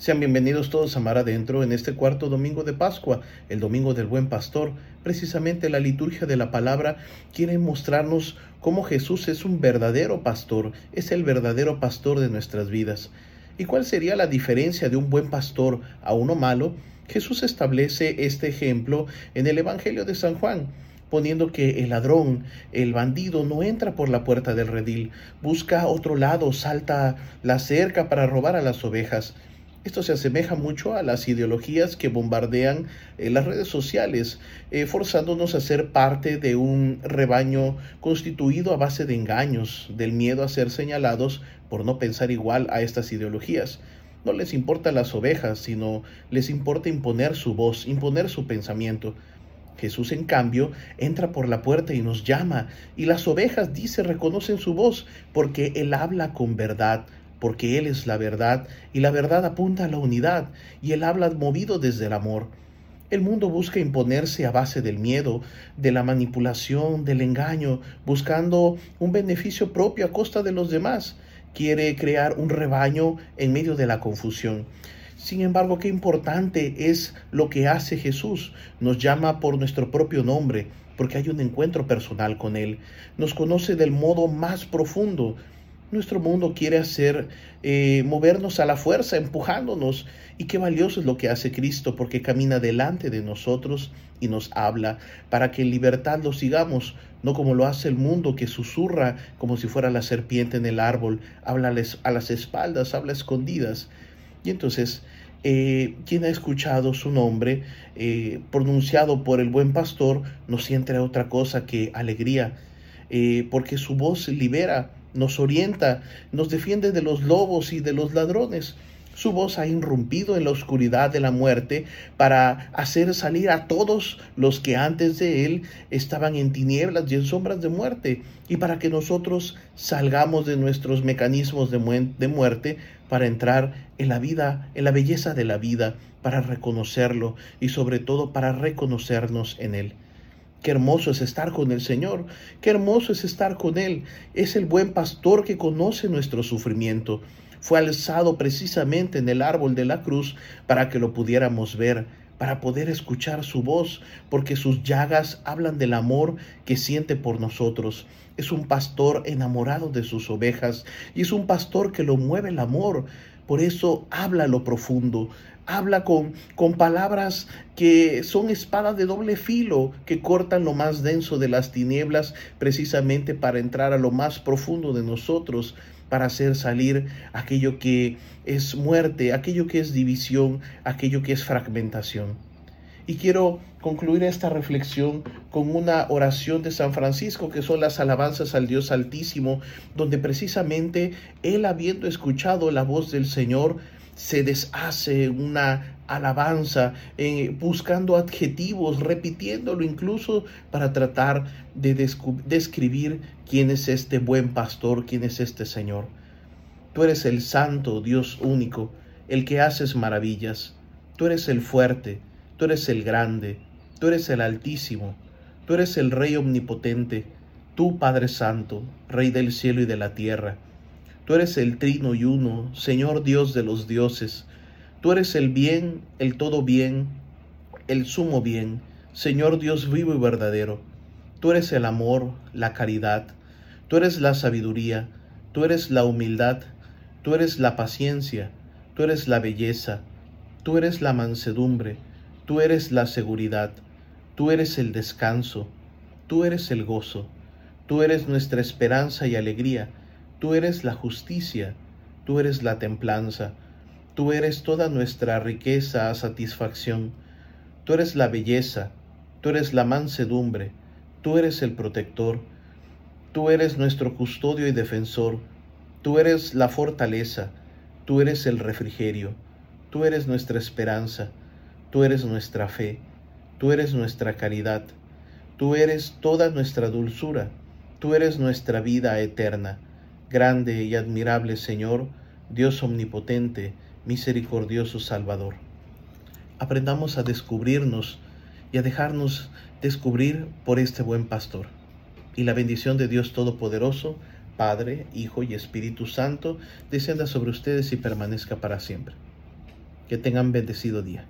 Sean bienvenidos todos a Mar Adentro en este cuarto domingo de Pascua, el domingo del Buen Pastor. Precisamente la liturgia de la palabra quiere mostrarnos cómo Jesús es un verdadero pastor, es el verdadero pastor de nuestras vidas. ¿Y cuál sería la diferencia de un buen pastor a uno malo? Jesús establece este ejemplo en el Evangelio de San Juan poniendo que el ladrón, el bandido, no entra por la puerta del redil, busca otro lado, salta la cerca para robar a las ovejas. Esto se asemeja mucho a las ideologías que bombardean eh, las redes sociales, eh, forzándonos a ser parte de un rebaño constituido a base de engaños, del miedo a ser señalados por no pensar igual a estas ideologías. No les importa las ovejas, sino les importa imponer su voz, imponer su pensamiento. Jesús, en cambio, entra por la puerta y nos llama, y las ovejas, dice, reconocen su voz, porque Él habla con verdad, porque Él es la verdad, y la verdad apunta a la unidad, y Él habla movido desde el amor. El mundo busca imponerse a base del miedo, de la manipulación, del engaño, buscando un beneficio propio a costa de los demás. Quiere crear un rebaño en medio de la confusión. Sin embargo, qué importante es lo que hace Jesús. Nos llama por nuestro propio nombre, porque hay un encuentro personal con Él. Nos conoce del modo más profundo. Nuestro mundo quiere hacer, eh, movernos a la fuerza, empujándonos. Y qué valioso es lo que hace Cristo, porque camina delante de nosotros y nos habla para que en libertad lo sigamos, no como lo hace el mundo que susurra como si fuera la serpiente en el árbol, habla a las espaldas, habla escondidas. Y entonces, eh, quien ha escuchado su nombre eh, pronunciado por el buen pastor no siente otra cosa que alegría, porque su voz libera, nos orienta, nos defiende de los lobos y de los ladrones. Su voz ha irrumpido en la oscuridad de la muerte para hacer salir a todos los que antes de él estaban en tinieblas y en sombras de muerte, y para que nosotros salgamos de nuestros mecanismos de, muerte para entrar en la vida, en la belleza de la vida, para reconocerlo y sobre todo para reconocernos en él. Qué hermoso es estar con el Señor, qué hermoso es estar con Él. Es el buen pastor que conoce nuestro sufrimiento fue alzado precisamente en el árbol de la cruz para que lo pudiéramos ver, para poder escuchar su voz, porque sus llagas hablan del amor que siente por nosotros. Es un pastor enamorado de sus ovejas y es un pastor que lo mueve el amor. Por eso habla lo profundo, habla con, con palabras que son espadas de doble filo, que cortan lo más denso de las tinieblas precisamente para entrar a lo más profundo de nosotros para hacer salir aquello que es muerte, aquello que es división, aquello que es fragmentación. Y quiero concluir esta reflexión con una oración de San Francisco, que son las alabanzas al Dios Altísimo, donde precisamente él, habiendo escuchado la voz del Señor, se deshace una alabanza, eh, buscando adjetivos, repitiéndolo incluso para tratar de describir quién es este buen pastor, quién es este Señor. Tú eres el santo, Dios único, el que haces maravillas. Tú eres el fuerte, tú eres el grande, tú eres el altísimo, tú eres el Rey omnipotente, tú Padre Santo, Rey del cielo y de la tierra. Tú eres el trino y uno, Señor Dios de los dioses. Tú eres el bien, el todo bien, el sumo bien, Señor Dios vivo y verdadero. Tú eres el amor, la caridad. Tú eres la sabiduría. Tú eres la humildad. Tú eres la paciencia. Tú eres la belleza. Tú eres la mansedumbre. Tú eres la seguridad. Tú eres el descanso. Tú eres el gozo. Tú eres nuestra esperanza y alegría. Tú eres la justicia, tú eres la templanza, tú eres toda nuestra riqueza, satisfacción, tú eres la belleza, tú eres la mansedumbre, tú eres el protector, tú eres nuestro custodio y defensor, tú eres la fortaleza, tú eres el refrigerio, tú eres nuestra esperanza, tú eres nuestra fe, tú eres nuestra caridad, tú eres toda nuestra dulzura, tú eres nuestra vida eterna grande y admirable Señor, Dios omnipotente, misericordioso Salvador. Aprendamos a descubrirnos y a dejarnos descubrir por este buen pastor. Y la bendición de Dios Todopoderoso, Padre, Hijo y Espíritu Santo, descienda sobre ustedes y permanezca para siempre. Que tengan bendecido día.